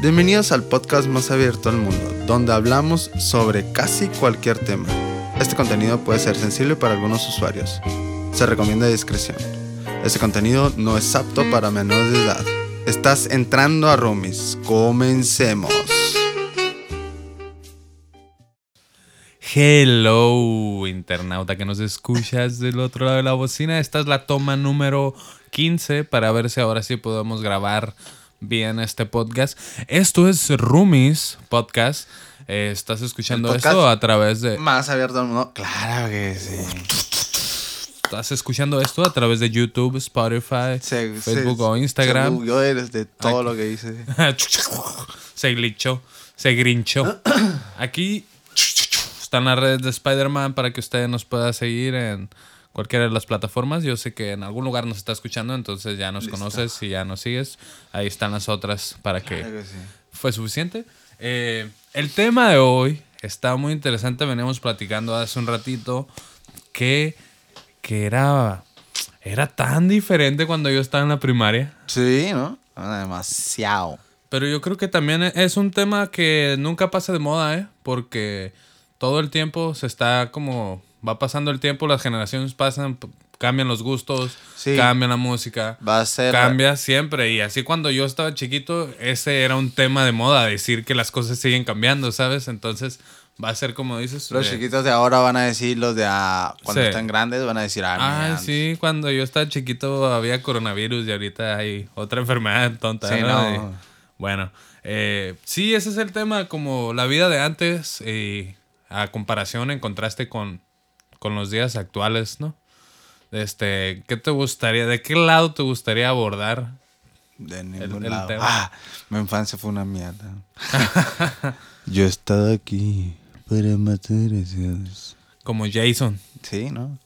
Bienvenidos al podcast más abierto al mundo, donde hablamos sobre casi cualquier tema. Este contenido puede ser sensible para algunos usuarios. Se recomienda discreción. Este contenido no es apto para menores de edad. Estás entrando a Roomies. Comencemos. Hello, internauta que nos escuchas del otro lado de la bocina. Esta es la toma número 15 para ver si ahora sí podemos grabar bien este podcast. Esto es Roomies Podcast. Eh, estás escuchando esto a través de. Más abierto al mundo. Claro que sí. Estás escuchando esto a través de YouTube, Spotify, Se- Facebook se- o Instagram. Se bugueó de, de todo lo que dice. se glitchó, se grinchó. Aquí están las redes de Spider-Man para que usted nos pueda seguir en cualquiera de las plataformas. Yo sé que en algún lugar nos está escuchando, entonces ya nos Listo. conoces y ya nos sigues. Ahí están las otras para que... Claro que sí. ¿Fue suficiente? Eh, el tema de hoy está muy interesante. Veníamos platicando hace un ratito que, que era, era tan diferente cuando yo estaba en la primaria. Sí, ¿no? Demasiado. Pero yo creo que también es un tema que nunca pasa de moda, ¿eh? Porque todo el tiempo se está como... Va pasando el tiempo, las generaciones pasan, cambian los gustos, Sí. cambian la música. Va a ser. Cambia siempre. Y así cuando yo estaba chiquito, ese era un tema de moda, decir que las cosas siguen cambiando, ¿sabes? Entonces va a ser como dices. Los eh, chiquitos de ahora van a decir, los de ah, cuando Sí. están grandes van a decir, ah, mira, sí, cuando yo estaba chiquito había coronavirus y ahorita hay otra enfermedad tonta. Sí, ¿no? no. Y, bueno, eh, sí, ese es el tema, como la vida de antes y a comparación, en contraste con, con los días actuales, ¿no? Este, ¿qué te gustaría, de qué lado te gustaría abordar? De ningún el lado. tema. Ah, mi infancia fue una mierda. Yo he estado aquí para matar a Dios. Como Jason. Sí, ¿no?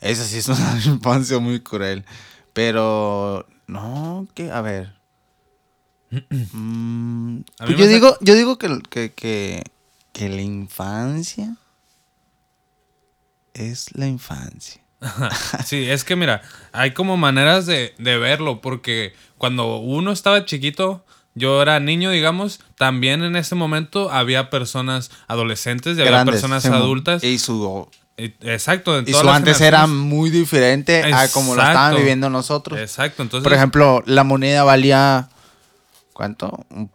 Esa sí es una infancia muy cruel. Pero, no, que, a ver. Mm, mí yo, digo, yo digo que, que, que, que la infancia es la infancia. Sí, es que mira, hay como maneras de, de verlo, porque cuando uno estaba chiquito, yo era niño, digamos, también en ese momento había personas adolescentes y había Grandes, personas sí, adultas. Y su, Exacto, en y todas su antes era muy diferente a como lo estaban viviendo nosotros. Exacto, entonces. Por ejemplo, la moneda valía. ¿Cuánto? Un-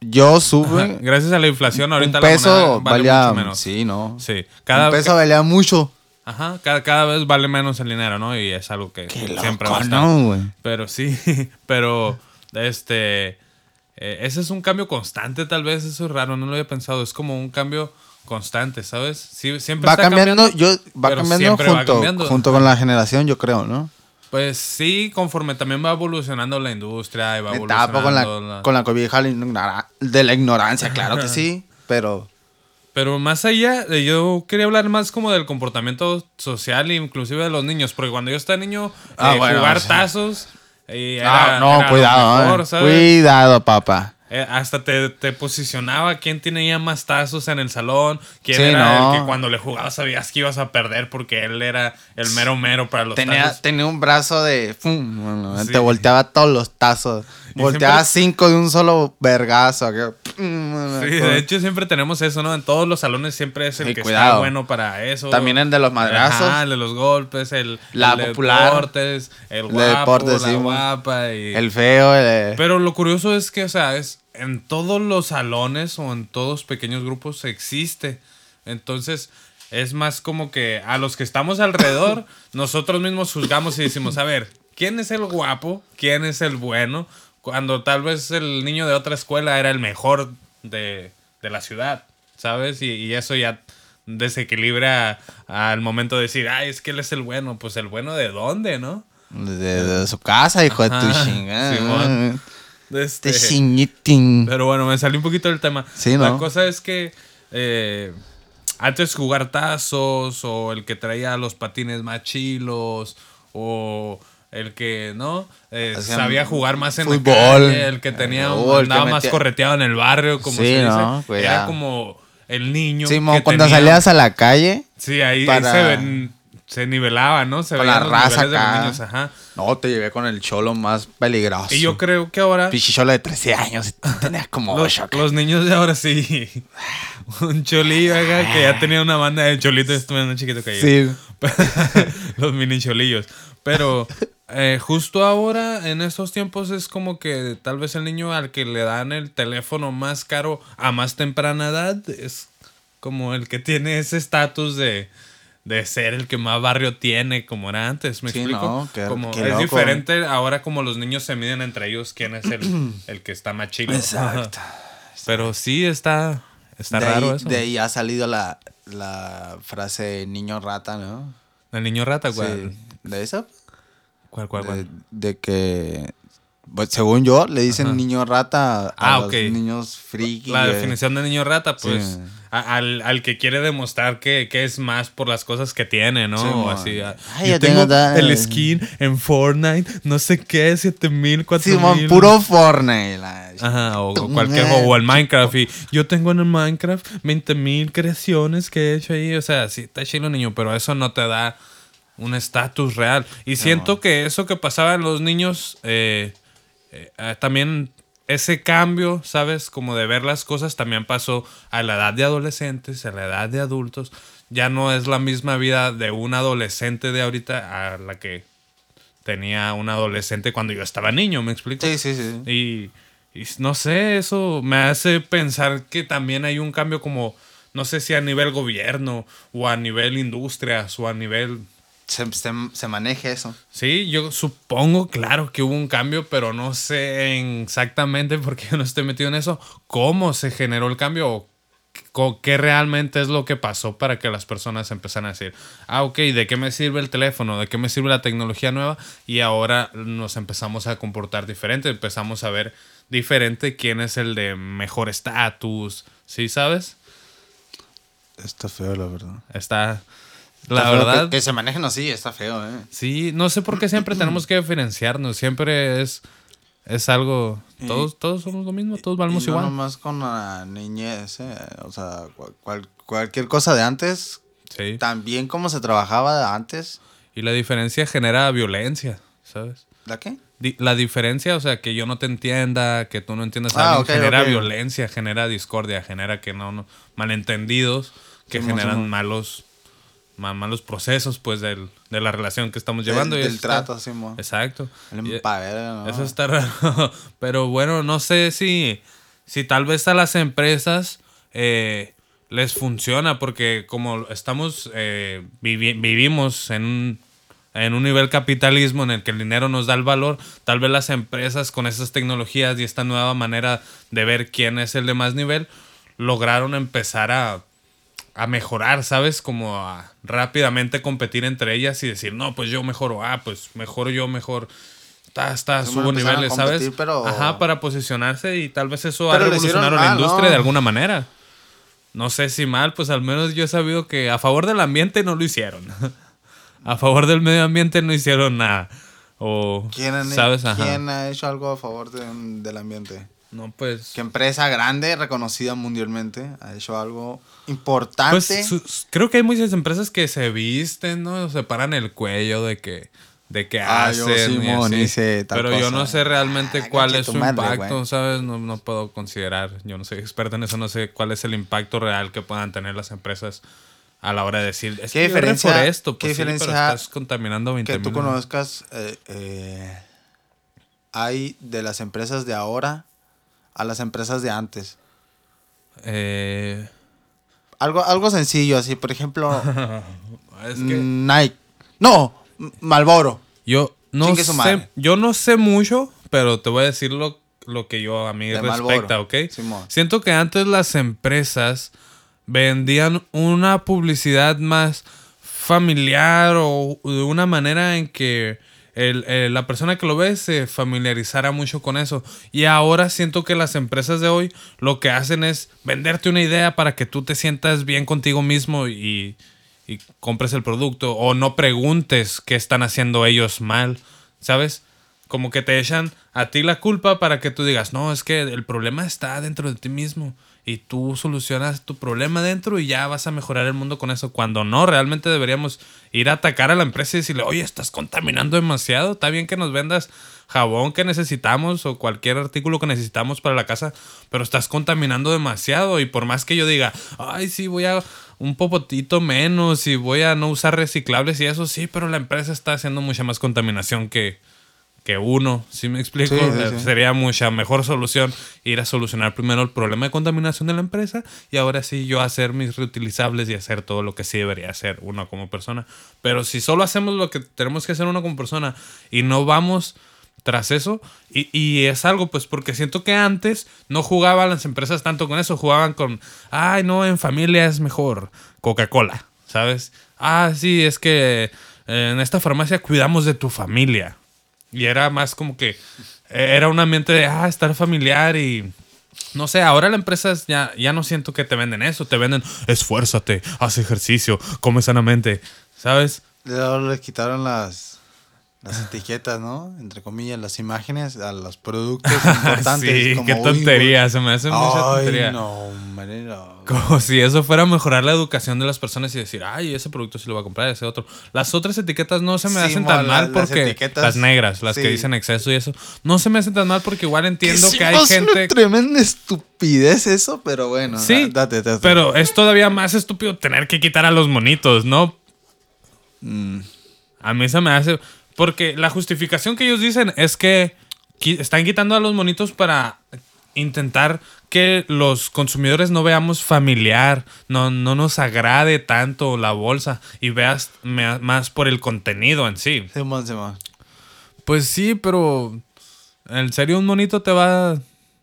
Yo sube. gracias a la inflación, ahorita un la peso moneda vale valía. mucho menos. Sí, ¿no? Sí, cada, un peso valía mucho. ajá, cada, cada vez vale menos el dinero, ¿no? Y es algo que Qué siempre loco, va a estar. ¿no? Pero sí, pero este eh, ese es un cambio constante, tal vez eso es raro, no lo había pensado, es como un cambio constante, ¿sabes? Sí, siempre Va está cambiando, yo, va cambiando siempre va junto, cambiando. junto con la generación, yo creo, ¿no? Pues sí, conforme también va evolucionando la industria y va Me evolucionando con la, la- con la cobija de la ignorancia, claro que sí. Pero. Pero más allá, eh, yo quería hablar más como del comportamiento social inclusive de los niños, porque cuando yo estaba niño, Ah, eh, bueno, jugar tazos eh, era, Ah, no, era cuidado, mejor, eh. Cuidado, papá. Eh, hasta te, te posicionaba quién tenía más tazos en el salón, quién Sí, era no. el que cuando le jugabas sabías que ibas a perder porque él era el mero mero para los Tenía, tazos. tenía un brazo de. ¡fum! Bueno, Sí. Te volteaba todos los tazos. Volteaba siempre- cinco de un solo vergazo. Sí, de hecho siempre tenemos eso, ¿no? En todos los salones siempre es el que cuidado. está bueno para eso. También el de los madrazos. El de los golpes, el, La el de popular. deportes, el de guapo, deportes, la sí, guapa y... El feo, el. Pero lo curioso es que, o sea, es en todos los salones o en todos pequeños grupos existe. Entonces, es más como que a los que estamos alrededor, nosotros mismos juzgamos y decimos, a ver, ¿quién es el guapo? ¿Quién es el bueno? Cuando tal vez el niño de otra escuela era el mejor de, de la ciudad, ¿sabes? Y, y eso ya desequilibra al momento de decir, ay, es que él es el bueno. Pues el bueno de dónde, ¿no? De, de su casa, hijo de tu Ajá, chingada. Simón. Este. Pero bueno, me salió un poquito del tema. Sí, La ¿no? cosa es que eh, antes jugar tazos o el que traía los patines más chilos o el que, ¿no? Eh, sabía jugar más en fútbol. la calle, el que tenía Fútbol, el que andaba más metía- correteado en el barrio, como Sí, se dice. ¿no? Cuidado. Era como el niño Simón, que cuando tenía- salías a la calle, Sí, ahí, se ven se nivelaba, ¿no? Se Con la los raza niveles de los acá. niños, ajá. No, te llevé con el cholo más peligroso. Y yo creo que ahora Pinche cholo de 13 años. Tenías como los, 8 acá. los niños de ahora sí. Un cholillo acá que ya tenía una banda de cholitos, estuve más chiquito que yo. Sí. los mini cholillos. Pero eh, justo ahora, en estos tiempos, es como que tal vez el niño al que le dan el teléfono más caro a más temprana edad es como el que tiene ese estatus de, de ser el que más barrio tiene, como era antes. ¿Me Sí, explico? no, qué- como qué es loco. diferente ahora, como los niños se miden entre ellos, quién es el, el que está más chido. Exacto. Pero sí está, está de raro ahí, eso. De ahí ha salido la, la frase niño rata, ¿no? El niño rata, ¿cuál? Sí. ¿De eso? ¿Cuál, cuál, De, cuál? de que, pues, según yo, le dicen Ajá. niño rata a Ah, los ok. niños friki. La eh. definición de niño rata, pues, Sí. a- al, al que quiere demostrar que, que es más por las cosas que tiene, ¿no? Sí, o así. Ay, yo tengo tengo el skin en Fortnite, no sé qué, 7000, 4000. Simón, puro Fortnite. la- Ajá, o, o cualquier o el Minecraft. Y yo tengo en el Minecraft 20.000 creaciones que he hecho ahí. O sea, sí, está chido, niño, pero eso no te da un estatus real. Y siento que eso que pasaba en los niños, eh, eh, eh, también ese cambio, ¿sabes? Como de ver las cosas también pasó a la edad de adolescentes, a la edad de adultos. Ya no es la misma vida de un adolescente de ahorita a la que tenía un adolescente cuando yo estaba niño, ¿me explico? Sí, sí, sí. Y, y no sé, eso me hace pensar que también hay un cambio como, no sé si a nivel gobierno o a nivel industrias o a nivel... Se, se, se maneja eso. Sí, yo supongo, claro, que hubo un cambio, pero no sé en- exactamente, porque yo no estoy metido en eso, cómo se generó el cambio o qué realmente es lo que pasó para que las personas empezaran a decir, ah, ok, ¿de qué me sirve el teléfono? ¿De qué me sirve la tecnología nueva? Y ahora nos empezamos a comportar diferente, empezamos a ver diferente quién es el de mejor estatus, ¿sí sabes? Está feo, la verdad. Está, la Está verdad... Que, que se manejen así, está feo, ¿eh? Sí, no sé por qué siempre tenemos que diferenciarnos. Siempre es, es algo. Todos, todos somos lo mismo, todos valemos Y no igual. nomás con la niñez, ¿eh? O sea, cual- cual- cualquier cosa de antes, Sí. también como se trabajaba antes. Y la diferencia genera violencia, ¿sabes? ¿La qué? La diferencia, o sea, que yo no te entienda, que tú no entiendas a Ah, alguien, ok, genera ok. violencia, genera discordia, genera que no, no malentendidos, que Simón, generan Simón. malos, ma- malos procesos, pues, del, de la relación que estamos llevando. Del, y del está- trato, así, mo. Exacto. El ¿no? Eso está raro. Pero bueno, no sé si, si tal vez a las empresas eh, les funciona, porque como estamos, eh, vivi- vivimos en un, en un nivel capitalismo en el que el dinero nos da el valor, tal vez las empresas con esas tecnologías y esta nueva manera de ver quién es el de más nivel, lograron empezar a, a mejorar, ¿sabes? Como a rápidamente competir entre ellas y decir, no, pues yo mejoro, ah, pues mejoro yo, mejor. Está, está, subo niveles, ¿sabes? pero- Ajá, para posicionarse y tal vez eso Pero ha revolucionado la industria ¿no? de alguna manera. No sé si mal, pues al menos yo he sabido que a favor del ambiente no lo hicieron. a favor del medio ambiente no hicieron nada. O, ¿Quién, ¿sabes? Ajá. quién ha hecho algo a favor de- del ambiente? No, pues... ¿Qué empresa grande, reconocida mundialmente, ha hecho algo importante? Pues creo que hay muchas empresas que se visten, ¿no? Se paran el cuello de que, de que Ah, yo, hacen. y Simón, así. hice tal Pero yo no sé realmente Ah, cuál es su madre, impacto. ¿sabes? No, no puedo considerar. Yo no soy experto en eso, no sé cuál es el impacto real que puedan tener las empresas a la hora de decir. Es ¿Qué que diferencia- reforesto, qué pues sí, pero diferencia estás contaminando 20 que tú conozcas eh, eh, hay de las empresas de ahora a las empresas de antes. Eh, Algo, algo sencillo, así, por ejemplo, es que Nike. No, M- Marlboro. yo no sé, yo no sé mucho, pero te voy a decir lo, lo que yo a mí De respecta, Marlboro. ¿ok? Simón. Siento que antes las empresas vendían una publicidad más familiar o de una manera en que la persona que lo ve se familiarizara mucho con eso. Y ahora siento que las empresas de hoy lo que hacen es venderte una idea para que tú te sientas bien contigo mismo y, y compres el producto o no preguntes qué están haciendo ellos mal, ¿sabes? como que te echan a ti la culpa para que tú digas, no, es que el problema está dentro de ti mismo y tú solucionas tu problema dentro y ya vas a mejorar el mundo con eso. Cuando no, realmente deberíamos ir a atacar a la empresa y decirle, oye, estás contaminando demasiado, está bien que nos vendas jabón que necesitamos o cualquier artículo que necesitamos para la casa, pero estás contaminando demasiado y por más que yo diga, ay, sí, voy a un popotito menos y voy a no usar reciclables y eso, sí, pero la empresa está haciendo mucha más contaminación que, que uno, ¿sí me explico? Sí, sí, Eh. Sería mucha mejor solución ir a solucionar primero el problema de contaminación de la empresa y ahora sí yo hacer mis reutilizables y hacer todo lo que sí debería hacer uno como persona. Pero si solo hacemos lo que tenemos que hacer uno como persona y no vamos tras eso, y, y es algo pues porque siento que antes no jugaban las empresas tanto con eso, jugaban con, ay no, en familia es mejor Coca-Cola, ¿sabes? Ah, sí, es que eh, en esta farmacia cuidamos de tu familia. Y era más como que eh, era un ambiente de, ah, estar familiar y... No sé, ahora la empresa es- ya, ya no siento que te venden eso, te venden, esfuérzate, haz ejercicio, come sanamente, ¿sabes? Luego le quitaron las, las etiquetas, ¿no? Entre comillas, las imágenes a los productos importantes. sí, como qué tontería, se me hace mucha Ay, tontería. no, hombre, no. Como si eso fuera mejorar la educación de las personas y decir, ay, ese producto sí lo va a comprar, ese otro. Las otras etiquetas no se me Sí, hacen tan la- mal las porque etiquetas, las negras, las sí. que dicen exceso y eso, no se me hacen tan mal porque igual entiendo que hay gente una tremenda estupidez eso, pero bueno. Sí, da- date, date. pero es todavía más estúpido tener que quitar a los monitos, ¿no? Mm, A mí se me hace. Porque la justificación que ellos dicen es que están quitando a los monitos para intentar que los consumidores no veamos familiar, no, no nos agrade tanto la bolsa y veas más por el contenido en sí. Simón. Pues sí, pero en serio un monito te va...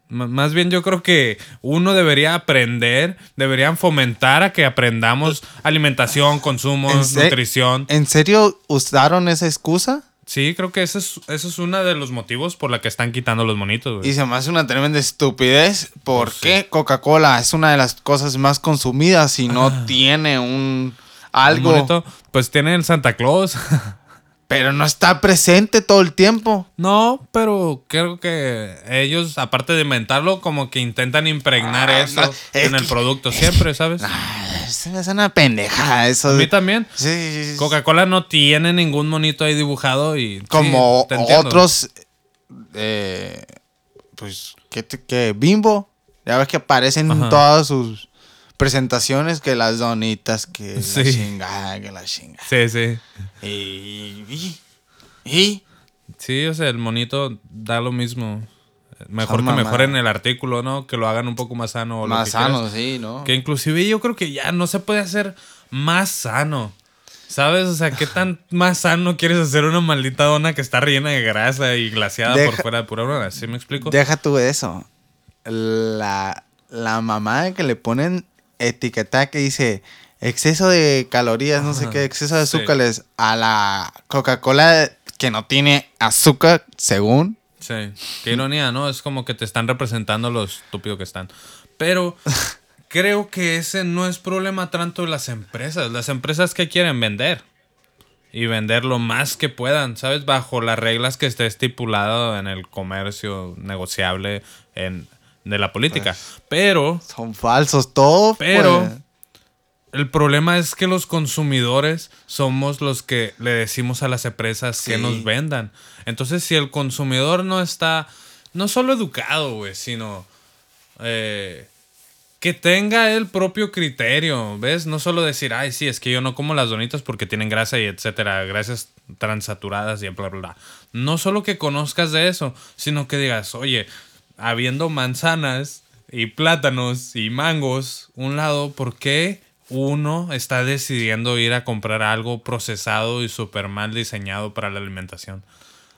Más bien yo creo que uno debería aprender, deberían fomentar a que aprendamos alimentación, consumo, ¿En se- nutrición. ¿En serio usaron esa excusa? Sí, creo que ese es, ese es uno de los motivos por la que están quitando los monitos, güey. Y se me hace una tremenda estupidez. ¿Por Pues qué Coca-Cola es una de las cosas más consumidas y no tiene un algo, Un pues tiene el Santa Claus. pero no está presente todo el tiempo? no, pero creo que ellos, aparte de inventarlo, como que intentan impregnar Ah, eso no, es en el producto siempre, ¿sabes? Ah, Se me hace una pendeja eso. A mí también. Sí, sí, sí. Coca-Cola no tiene ningún monito ahí dibujado y... Como otros, eh, pues, ¿qué, qué? Bimbo. Ya ves que aparecen en Ajá. todas sus presentaciones que las donitas, que Sí. la chingada, que la chingada. Sí, sí. Y, y, y- Sí, o sea, el monito da lo mismo. Mejor Son que mejoren el artículo, ¿no? Que lo hagan un poco más sano. o lo más que quieras. sano, sí, ¿no? Que inclusive yo creo que ya no se puede hacer más sano. ¿Sabes? O sea, ¿qué tan más sano quieres hacer una maldita dona que está rellena de grasa y glaseada por fuera de pura broma? ¿Sí me explico? Deja tú eso. La, la mamá que le ponen etiqueta que dice exceso de calorías, no sé qué, exceso de sí. azúcares a la Coca-Cola que no tiene azúcar, según. Sí. Qué ironía, ¿no? Es como que te están representando lo estúpido que están. Pero creo que ese no es problema tanto de las empresas. Las empresas que quieren vender. Y vender lo más que puedan, ¿sabes? Bajo las reglas que esté estipulado en el comercio negociable en, de la política. Pero Son falsos todos. Pero- pues. el problema es que los consumidores somos los que le decimos a las empresas que nos vendan. Entonces, si el consumidor no está, no solo educado, güey, sino eh, que tenga el propio criterio, ¿ves? No solo decir, ay, sí, es que yo no como las donitas porque tienen grasa y etcétera, grasas transaturadas y bla, bla, bla. No solo que conozcas de eso, sino que digas, oye, habiendo manzanas y plátanos y mangos, un lado, ¿por qué uno está decidiendo ir a comprar algo procesado y súper mal diseñado para la alimentación?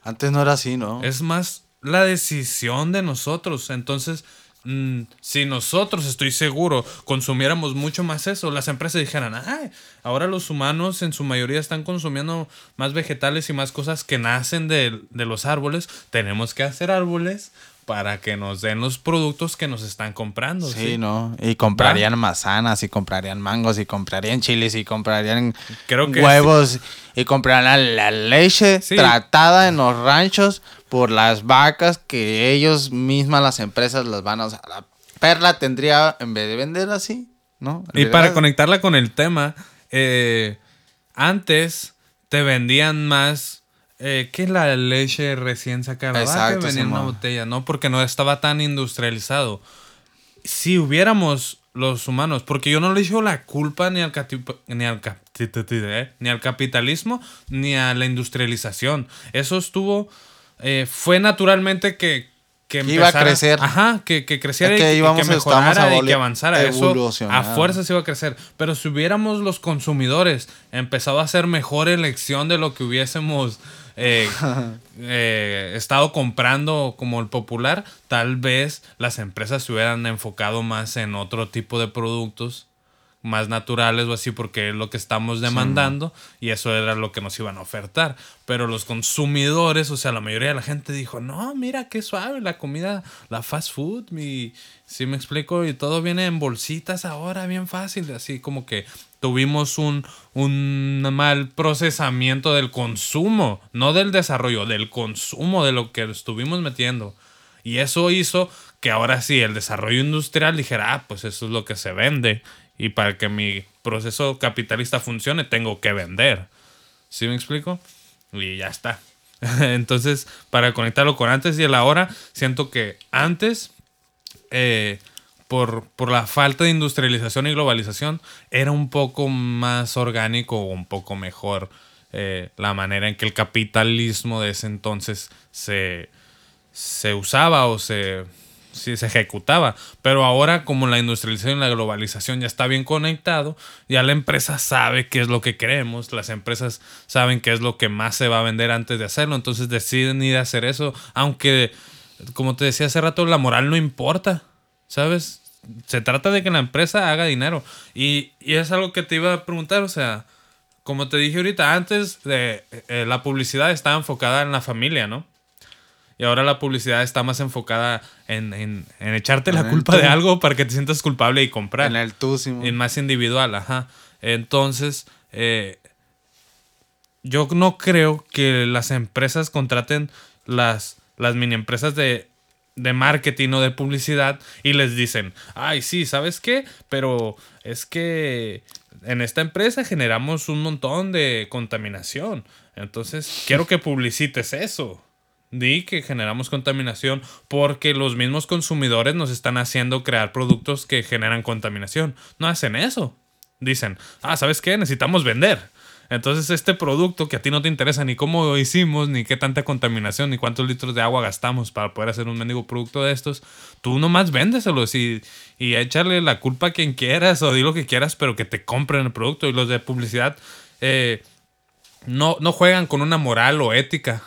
Antes no era así, ¿no? Es más la decisión de nosotros. Entonces, mm, si nosotros, estoy seguro, consumiéramos mucho más eso, las empresas dijeran, ay, ahora los humanos en su mayoría están consumiendo más vegetales y más cosas que nacen de, de los árboles, tenemos que hacer árboles para que nos den los productos que nos están comprando. Sí, ¿no? Y comprarían manzanas, y comprarían mangos, y comprarían chiles, y comprarían Creo que huevos, y comprarían la, leche Sí. tratada en los ranchos por las vacas que ellos mismas, las empresas, las van a... Sea, la perla tendría, en vez de vender así, ¿no? Y para de- conectarla con el tema, eh, antes te vendían más eh, que la leche recién sacada. Exacto, venía en una botella, ¿no? Porque no estaba tan industrializado. Si hubiéramos los humanos, porque yo no le echo la culpa ni al, ni al, eh, ni al capitalismo ni a la industrialización. Eso estuvo, eh, fue naturalmente que, que Que iba a crecer. Ajá, que, que creciera Es y que que, que mejorara y que avanzara. Eso a fuerza iba a crecer. Pero si hubiéramos los consumidores empezado a hacer mejor elección de lo que hubiésemos eh, eh, estado comprando como el popular, tal vez las empresas se hubieran enfocado más en otro tipo de productos más naturales o así porque es lo que estamos demandando y eso era lo que nos iban a ofertar. Pero los consumidores, o sea, la mayoría de la gente dijo, no, mira qué suave la comida, la fast food, mi, sí me explico, y todo viene en bolsitas ahora, bien fácil, así como que tuvimos un, un mal procesamiento del consumo, no del desarrollo, del consumo de lo que estuvimos metiendo. Y eso hizo que ahora sí el desarrollo industrial dijera, ah, pues eso es lo que se vende. Y para que mi proceso capitalista funcione, tengo que vender. ¿Sí me explico? Y ya está. Entonces, para conectarlo con antes y el ahora, siento que antes, eh, por, por la falta de industrialización y globalización, era un poco más orgánico o un poco mejor eh, la manera en que el capitalismo de ese entonces se, se usaba o se, sí, se ejecutaba. Pero ahora, como la industrialización y la globalización ya está bien conectado, ya la empresa sabe qué es lo que queremos, las empresas saben qué es lo que más se va a vender antes de hacerlo, entonces deciden ir a hacer eso, aunque, como te decía hace rato, la moral no importa, ¿sabes? Se trata de que la empresa haga dinero. Y, y es algo que te iba a preguntar, o sea, como te dije ahorita, antes de, eh, la publicidad estaba enfocada en la familia, ¿no? Y ahora la publicidad está más enfocada en, en- en echarte la En culpa de algo para que te sientas culpable y comprar. En el tú, Simón. En más individual, ajá. Entonces, eh, yo no creo que las empresas contraten las, las mini empresas de, de marketing o de publicidad y les dicen, ay, sí, ¿sabes qué? Pero es que en esta empresa generamos un montón de contaminación. Entonces, quiero que publicites eso. Di que generamos contaminación porque los mismos consumidores nos están haciendo crear productos que generan contaminación. No hacen eso. Dicen, ah, ¿sabes qué? Necesitamos vender. Entonces este producto que a ti no te interesa ni cómo lo hicimos, ni qué tanta contaminación, ni cuántos litros de agua gastamos para poder hacer un mendigo producto de estos, tú nomás véndeselos y, y échale la culpa a quien quieras o di lo que quieras, pero que te compren el producto. Y los de publicidad eh, no, no juegan con una moral o ética,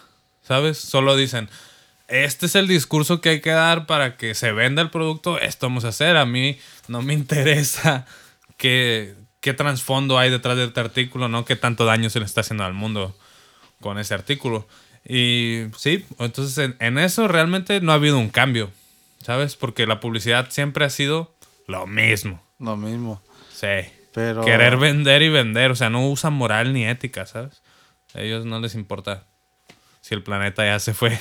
¿sabes? Solo dicen, este es el discurso que hay que dar para que se venda el producto, esto vamos a hacer. A mí no me interesa qué, qué trasfondo hay detrás de este artículo, ¿no? Qué tanto daño se le está haciendo al mundo con ese artículo. Y sí, entonces en, en eso realmente no ha habido un cambio, ¿sabes? Porque la publicidad siempre ha sido lo mismo. Lo mismo. Sí. Pero. Querer vender y vender, o sea, no usan moral ni ética, ¿sabes? A ellos no les importa si el planeta ya se fue.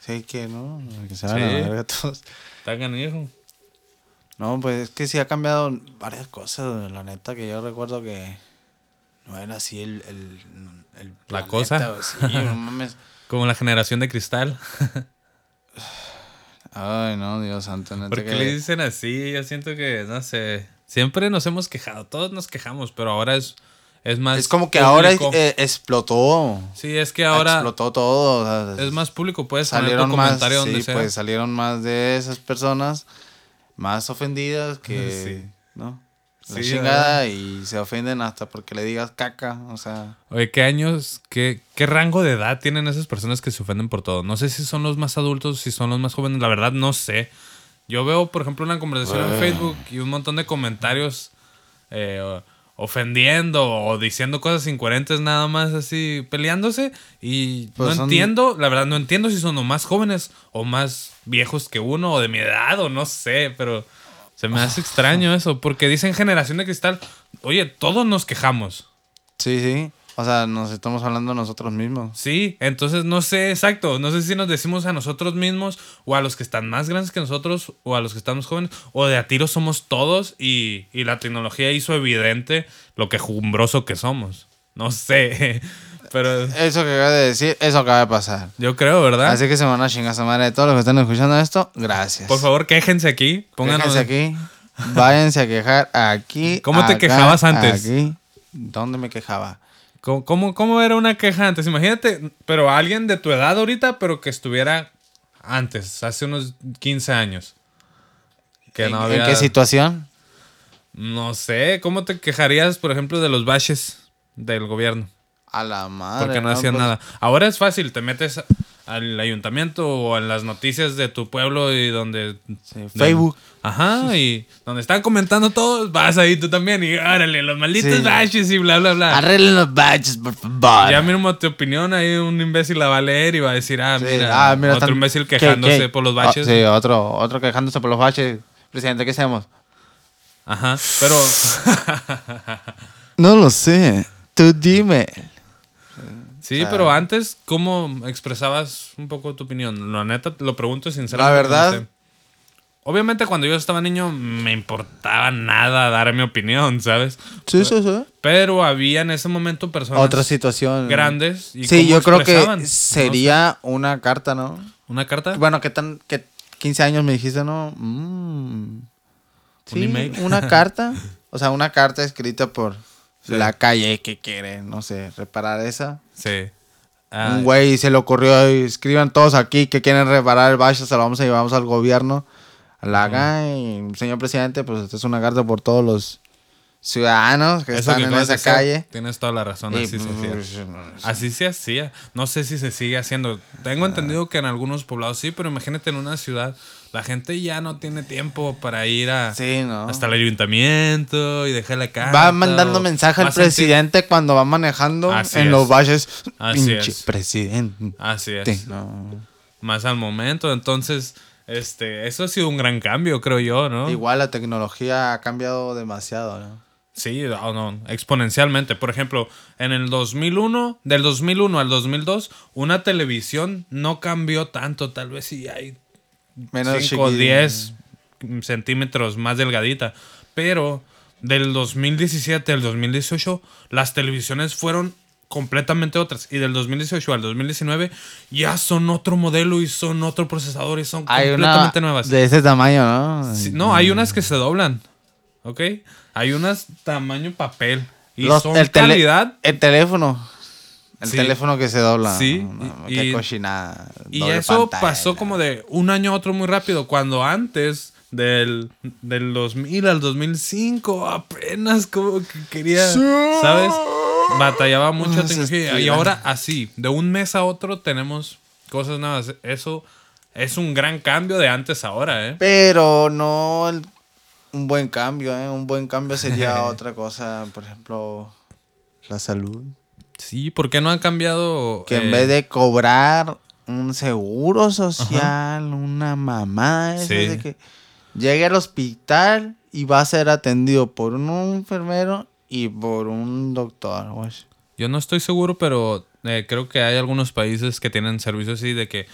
Sí, que no. Que se van a la verga todos. Está canijo. No, pues es que sí ha cambiado varias cosas, la neta, que yo recuerdo que no era así el. el, el La planeta, cosa. güey, Sí, no mames. Como la generación de cristal. Ay, no, Dios santo. ¿Por qué que- le dicen así? Yo siento que, no sé. Siempre nos hemos quejado, todos nos quejamos, pero ahora es, es más. Es como que ahora eh, explotó. sí, es que ahora explotó todo. o sea, es más público. Puedes poner salieron más, donde sí, sea. pues salieron más de esas personas más ofendidas que, Sí. ¿no? La Sí, chingada y se ofenden hasta porque le digas caca, o sea, Oye, ¿qué años, qué, qué rango de edad tienen esas personas que se ofenden por todo? No sé si son los más adultos, si son los más jóvenes, la verdad no sé. Yo veo, por ejemplo, una conversación en. Facebook y un montón de comentarios eh, ofendiendo o diciendo cosas incoherentes nada más así peleándose y Pues no son- entiendo, la verdad no entiendo si son o más jóvenes o más viejos que uno o de mi edad o no sé, pero se me hace extraño eso porque dicen generación de cristal, oye, todos nos quejamos. Sí, sí. O sea, nos estamos hablando nosotros mismos. Sí, entonces no sé exacto, no sé si nos decimos a nosotros mismos o a los que están más grandes que nosotros o a los que estamos jóvenes o de a tiro somos todos y, y la tecnología hizo evidente lo quejumbroso que somos. No sé, pero Eso que acaba de decir, eso acaba de pasar. yo creo, ¿verdad? Así que se van a chingar a madre de todos los que están escuchando esto. Gracias. Por favor, quéjense aquí, pónganos Quéjense aquí. Váyanse a quejar aquí. ¿Cómo te quejabas antes? Aquí. ¿Dónde me quejaba? ¿Cómo, cómo, cómo era una queja antes? Imagínate, pero alguien de tu edad ahorita, pero que estuviera antes, hace unos 15 años. Que ¿En, no en había... qué situación? No sé, ¿cómo te quejarías, por ejemplo, de los baches del gobierno? A la madre. Porque no hacían Pues, nada. Ahora es fácil, te metes al ayuntamiento o en las noticias de tu pueblo y donde... sí, Facebook. Ajá, y donde están comentando todos, vas ahí tú también y órale, los malditos Sí. baches y bla, bla, bla. Arreglen los badges, por favor. Ya mismo tu opinión, ahí un imbécil la va a leer y va a decir, ah, Sí, mira, ah, mira, otro están- imbécil ¿qué- quejándose qué? por los Ah, baches. sí, otro, otro quejándose por los baches. Presidente, ¿qué hacemos? Ajá, pero No lo sé. Tú dime. sí, O sea- pero antes, ¿cómo expresabas un poco tu opinión? La neta, lo pregunto sinceramente. La verdad-. Obviamente cuando yo estaba niño me importaba nada dar mi opinión, ¿sabes? Sí, sí, sí. Pero había en ese momento personas Otra situación. grandes. Y Sí, yo creo que no sería una carta, ¿no? ¿Una carta? Bueno, ¿qué tan, qué 15 años me dijiste, no? Mm. Sí, email. una carta. O sea, una carta escrita por Sí. la calle que quiere, no sé, reparar esa. Sí. Ah, Un güey se le ocurrió, escriban todos aquí que quieren reparar el bache, se lo vamos a llevamos al gobierno. A la haga y, señor presidente, pues esta es una carta por todos los ciudadanos que eso están que en esa decir, calle. Tienes toda la razón. Y, así se hacía. pues, Así se hacía. No sé si se sigue haciendo. Tengo entendido que en algunos poblados sí, pero imagínate en una ciudad, la gente ya no tiene tiempo para ir a, Sí, ¿no? hasta el ayuntamiento y dejar la carta. Va mandando mensaje al sentir- presidente cuando va manejando Así en es. los valles. Así Pinche es. presidente. Así es. No. Más al momento. Entonces, este, eso ha sido un gran cambio, creo yo, ¿no? Igual la tecnología ha cambiado demasiado, ¿no? Sí, no, no, exponencialmente. Por ejemplo, en el 2001, del 2001 al 2002, una televisión no cambió tanto, tal vez si hay Menos 5 o chiquillo. 10 centímetros más delgadita. Pero del 2017 al 2018, las televisiones fueron completamente otras. Y del 2018 al 2019 ya son otro modelo y son otro procesador y son Hay una completamente nuevas. de ese tamaño, ¿no? Sí, no, hay unas que se doblan. ¿Ok? Hay unas tamaño papel. Y Los- son el calidad. El teléfono. El Sí. teléfono que se dobla. Sí, No, y- qué y- cochinada. Y eso pantalla. pasó como de un año a otro muy rápido. Cuando antes del, del 2000 al 2005 apenas como que quería, ¿sabes? Batallaba mucho se tecnología. Y ahora así, de un mes a otro tenemos cosas nuevas. Eso es un gran cambio de antes a ahora, ¿eh? Pero no el- un buen cambio, ¿eh? Un buen cambio sería otra cosa. Por ejemplo, la salud. Sí, ¿por qué no han cambiado? Que en eh, vez de cobrar un seguro social, una mamá, Sí. de que llegue al hospital y va a ser atendido por un enfermero y por un doctor. güey. Yo no estoy seguro, pero eh, creo que hay algunos países que tienen servicios así de que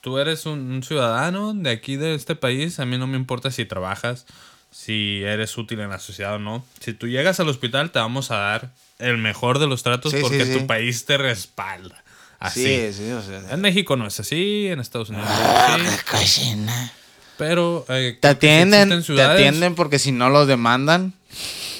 tú eres un, un ciudadano de aquí, de este país, a mí no me importa si trabajas, si eres útil en la sociedad o no. Si tú llegas al hospital, te vamos a dar el mejor de los tratos Sí, porque sí. tu país te respalda. Así. Sí, sí, o sea. En México no es así, en Estados Unidos no es así. Pero eh, Te atienden, te atienden porque si no los demandan.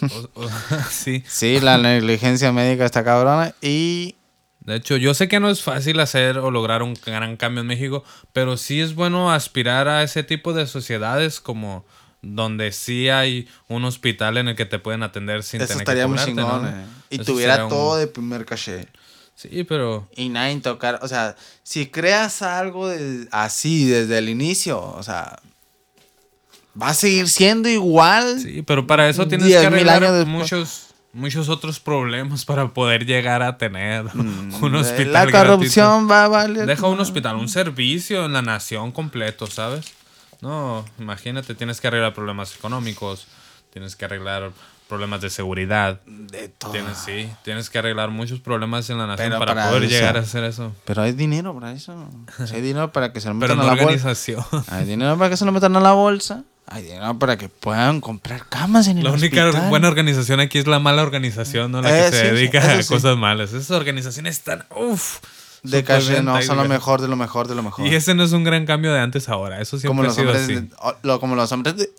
o- o- sí. Sí, la negligencia médica está cabrona y De hecho, yo sé que no es fácil hacer o lograr un gran cambio en México, pero sí es bueno aspirar a ese tipo de sociedades como donde sí hay un hospital en el que te pueden atender sin eso tener estaría que muy chingón. ¿no? eh. Y Eso tuviera un- todo de primer caché. Sí, pero Y nadie tocar, o sea, si creas algo de- así desde el inicio, o sea, va a seguir siendo igual. sí, pero para eso tienes que arreglar muchos muchos otros problemas para poder llegar a tener Mm, un hospital. La gratuito. corrupción va a valer. Deja un hospital, un servicio en la nación completo, ¿sabes? No, imagínate, tienes que arreglar problemas económicos, tienes que arreglar problemas de seguridad. De todo. Tienes, sí, tienes que arreglar muchos problemas en la nación para, para poder eso- llegar a hacer eso. Pero hay dinero para eso. Sí, hay dinero para que se lo metan no a la bolsa. Hay dinero para que se lo metan a la bolsa. Hay dinero para que puedan comprar camas en el La única hospital. buena organización aquí es la mala organización, ¿no? La Eh, que se sí, sí, dedica eso a sí. cosas malas. Esas organizaciones están, uff. De caché, no, son lo mejor de lo mejor de lo mejor. Y ese no es un gran cambio de antes a ahora. Eso siempre como ha los sido hombres, así. de- o- lo- como los hombres de,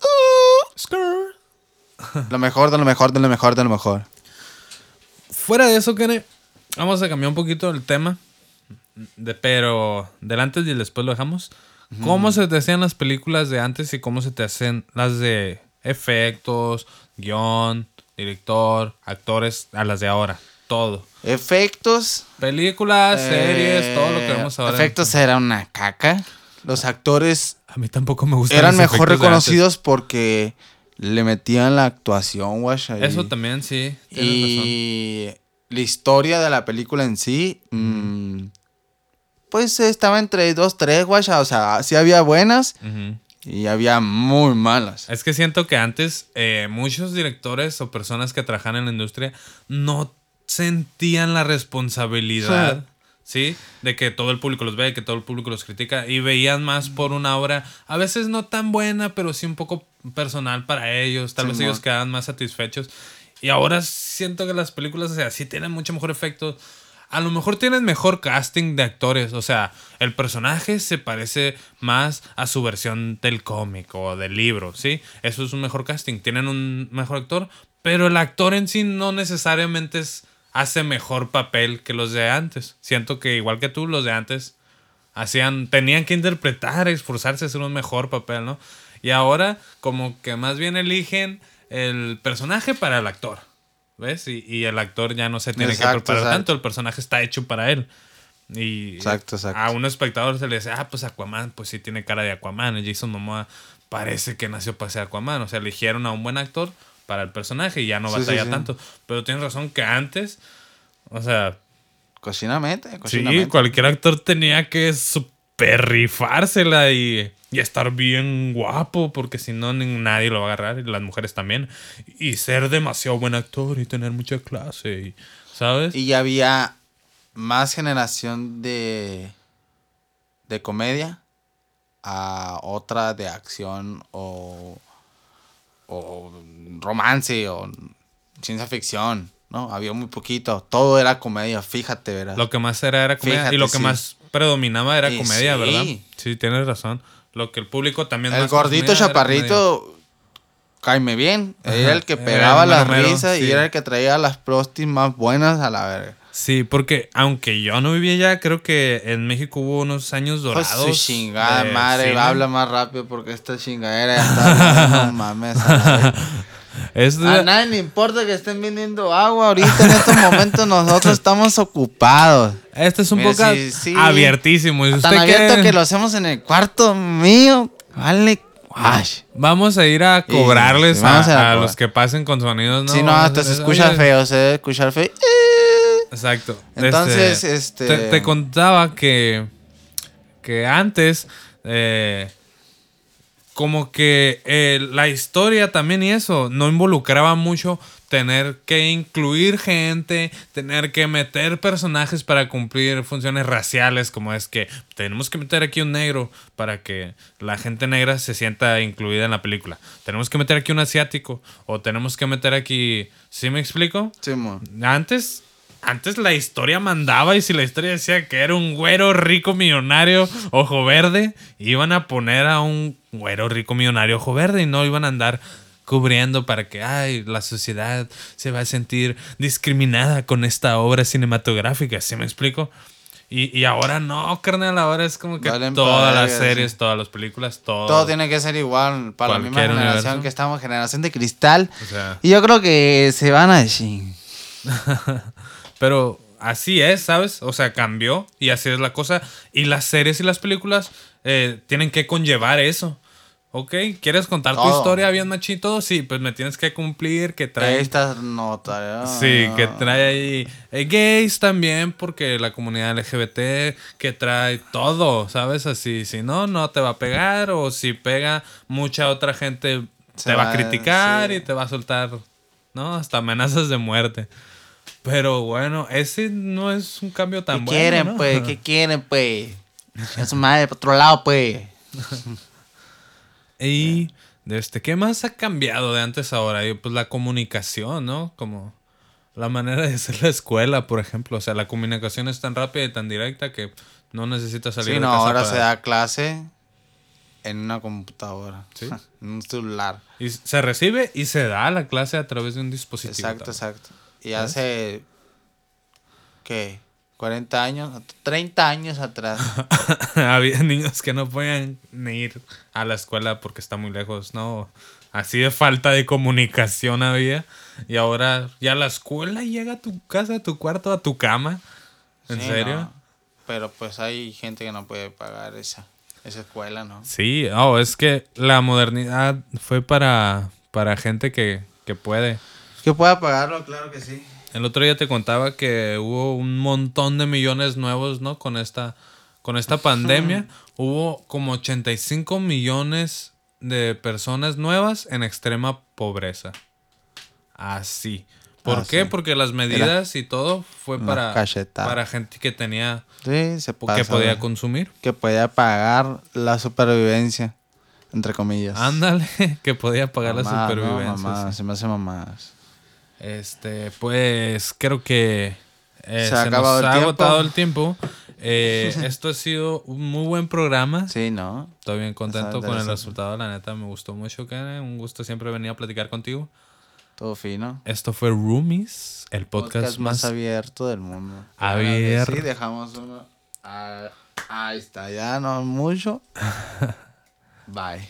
"Uh". lo mejor de lo mejor de lo mejor de lo mejor. Fuera de eso, Kene, vamos a cambiar un poquito el tema. De, pero del antes y el después lo dejamos. ¿Cómo se te hacían las películas de antes y cómo se te hacen las de efectos, guion, director, actores, a las de ahora? Todo. Efectos. Películas, series, eh, todo lo que vemos ahora. Efectos era una caca. Los actores A mí tampoco me gustan eran los mejor reconocidos porque le metían la actuación, antes. Eso también, sí. tienes razón. Y la historia de la película en sí, mm, pues estaba entre dos, tres, guacha. O sea, sí había buenas y había muy malas. Es que siento que antes eh, muchos directores o personas que trabajan en la industria no sentían la responsabilidad, ¿sí? De que todo el público los ve, que todo el público los critica y veían más por una obra, a veces no tan buena, pero sí un poco personal para ellos, tal vez ellos quedaban más satisfechos. Y ahora siento que las películas, o sea, sí tienen mucho mejor efecto. A lo mejor tienen mejor casting de actores. O sea, el personaje se parece más a su versión del cómic o del libro, ¿sí? Eso es un mejor casting. Tienen un mejor actor, pero el actor en sí no necesariamente es- hace mejor papel que los de antes. Siento que igual que tú, los de antes hacían, tenían que interpretar, esforzarse a hacer un mejor papel, ¿no? Y ahora como que más bien eligen el personaje para el actor, ¿ves? Y, y el actor ya no se tiene Exacto, que preparar exacto. tanto, el personaje está hecho para él. Y Exacto, exacto. a un espectador se le dice, ah, pues Aquaman, pues sí tiene cara de Aquaman. Y Jason Momoa parece que nació para ser Aquaman. O sea, eligieron a un buen actor para el personaje y ya no Sí, sí, batalla sí. tanto. Pero tienes razón que antes, o sea, Cocinamente, Sí, cocinamente. cualquier actor tenía que super rifársela y, y estar bien guapo, porque si no, nadie lo va a agarrar, y las mujeres también. Y ser demasiado buen actor y tener mucha clase, y, ¿sabes? Y ya había más generación de, de comedia a otra de acción o, o romance o ciencia ficción, ¿no? Había muy poquito. Todo era comedia, fíjate, ¿verdad? Lo que más era era comedia Fíjate, y lo que sí. más predominaba era comedia, sí. ¿verdad? Sí, tienes razón. Lo que el público también el más gordito chaparrito, cáeme bien. Ajá, Era el que pegaba las mero, risas sí. y era el que traía las prostis más buenas a la verga. Sí, porque aunque yo no vivía allá, creo que en México hubo unos años Pues dorados. su chingada de madre, habla más rápido porque esta chingadera ya está. no mames. a nadie le importa que estén vendiendo agua. Ahorita en estos momentos nosotros estamos ocupados. Este es un Mira, poco sí, sí. abiertísimo. ¿Y usted Tan abierto qué? que lo hacemos en el cuarto mío. Vale, guash. Vamos a ir a cobrarles sí, a, a a a cobrar. los que pasen con sonidos. ¿no? si no, hasta se Es- escucha feo, se debe escuchar feo. Exacto. Entonces, este- Te, te contaba que. Que antes. eh, como que eh, la historia también y eso no involucraba mucho tener que incluir gente, tener que meter personajes para cumplir funciones raciales, como es que tenemos que meter aquí un negro para que la gente negra se sienta incluida en la película. Tenemos que meter aquí un asiático o tenemos que meter aquí, ¿sí me explico? Sí, mo. Antes, antes la historia mandaba y si la historia decía que era un güero rico millonario ojo verde, iban a poner a un güero rico millonario ojo verde y no iban a andar cubriendo para que ay, la sociedad se va a sentir discriminada con esta obra cinematográfica, ¿sí me explico? Y, y ahora no, carnal, ahora es como que Valen todas las series, sí. todas las películas, todo. Todo tiene que ser igual para la misma generación universo. que estamos, generación de cristal. O sea, Y yo creo que se van a decir. Pero así es, ¿sabes? O sea, cambió y así es la cosa. Y las series y las películas eh, tienen que conllevar eso. Ok, ¿quieres contar tu historia bien machito? Sí, pues me tienes que cumplir que trae... Esta nota. Sí, que trae ahí eh, gays también, porque la comunidad LGBT que trae todo, ¿sabes? Así, si no, no te va a pegar, o si pega, mucha otra gente Se te va, va, a criticar sí. y te va a soltar, ¿no? Hasta amenazas de muerte. Pero bueno, ese no es un cambio ¿Qué tan bueno. quieren, ¿no? pues? ¿Qué quieren, pues? Es madre por otro lado, pues. Y este, ¿qué más ha cambiado de antes a ahora? Pues la comunicación, ¿no? Como la manera de hacer la escuela, por ejemplo. O sea, la comunicación es tan rápida y tan directa que no necesitas salir Sí, de no, casa ahora para- se da clase en una computadora. Sí. en un celular. Y se recibe y se da la clase a través de un dispositivo. Exacto, exacto. Y hace. ¿Qué? 40 años, 30 años atrás. Había niños que no podían ni ir a la escuela porque está muy lejos, ¿no? Así de falta de comunicación había. Y ahora ya la escuela llega a tu casa, a tu cuarto, a tu cama. ¿En Sí, serio? no. Pero pues hay gente que no puede pagar esa, esa escuela, ¿no? Sí, oh, es que la modernidad fue para, para gente que, que puede. Que pueda pagarlo, claro que sí. El otro día te contaba que hubo un montón de millones nuevos, ¿no? Con esta, con esta pandemia. hubo como 85 millones de personas nuevas en extrema pobreza. Así. ¿Por Ah, qué? sí. Porque las medidas y todo fue para, cachetada. para gente que tenía, Sí, se pasa. que podía consumir. que podía pagar la supervivencia, entre comillas. Ándale, que podía pagar la Mamá, no, supervivencia. mamá, sí. se me hace mamás. Este, pues creo que eh, Se se, ha nos acabado el ha agotado el tiempo. Eh, esto ha sido un muy buen programa. Sí, ¿no? Estoy bien contento con el resultado. La neta, me gustó mucho, Karen. Un gusto siempre venir a platicar contigo. Todo fino. Esto fue Roomies, el podcast, más... abierto del mundo. Abierto. Sí, dejamos uno. Ah, ahí está, ya no mucho. Bye.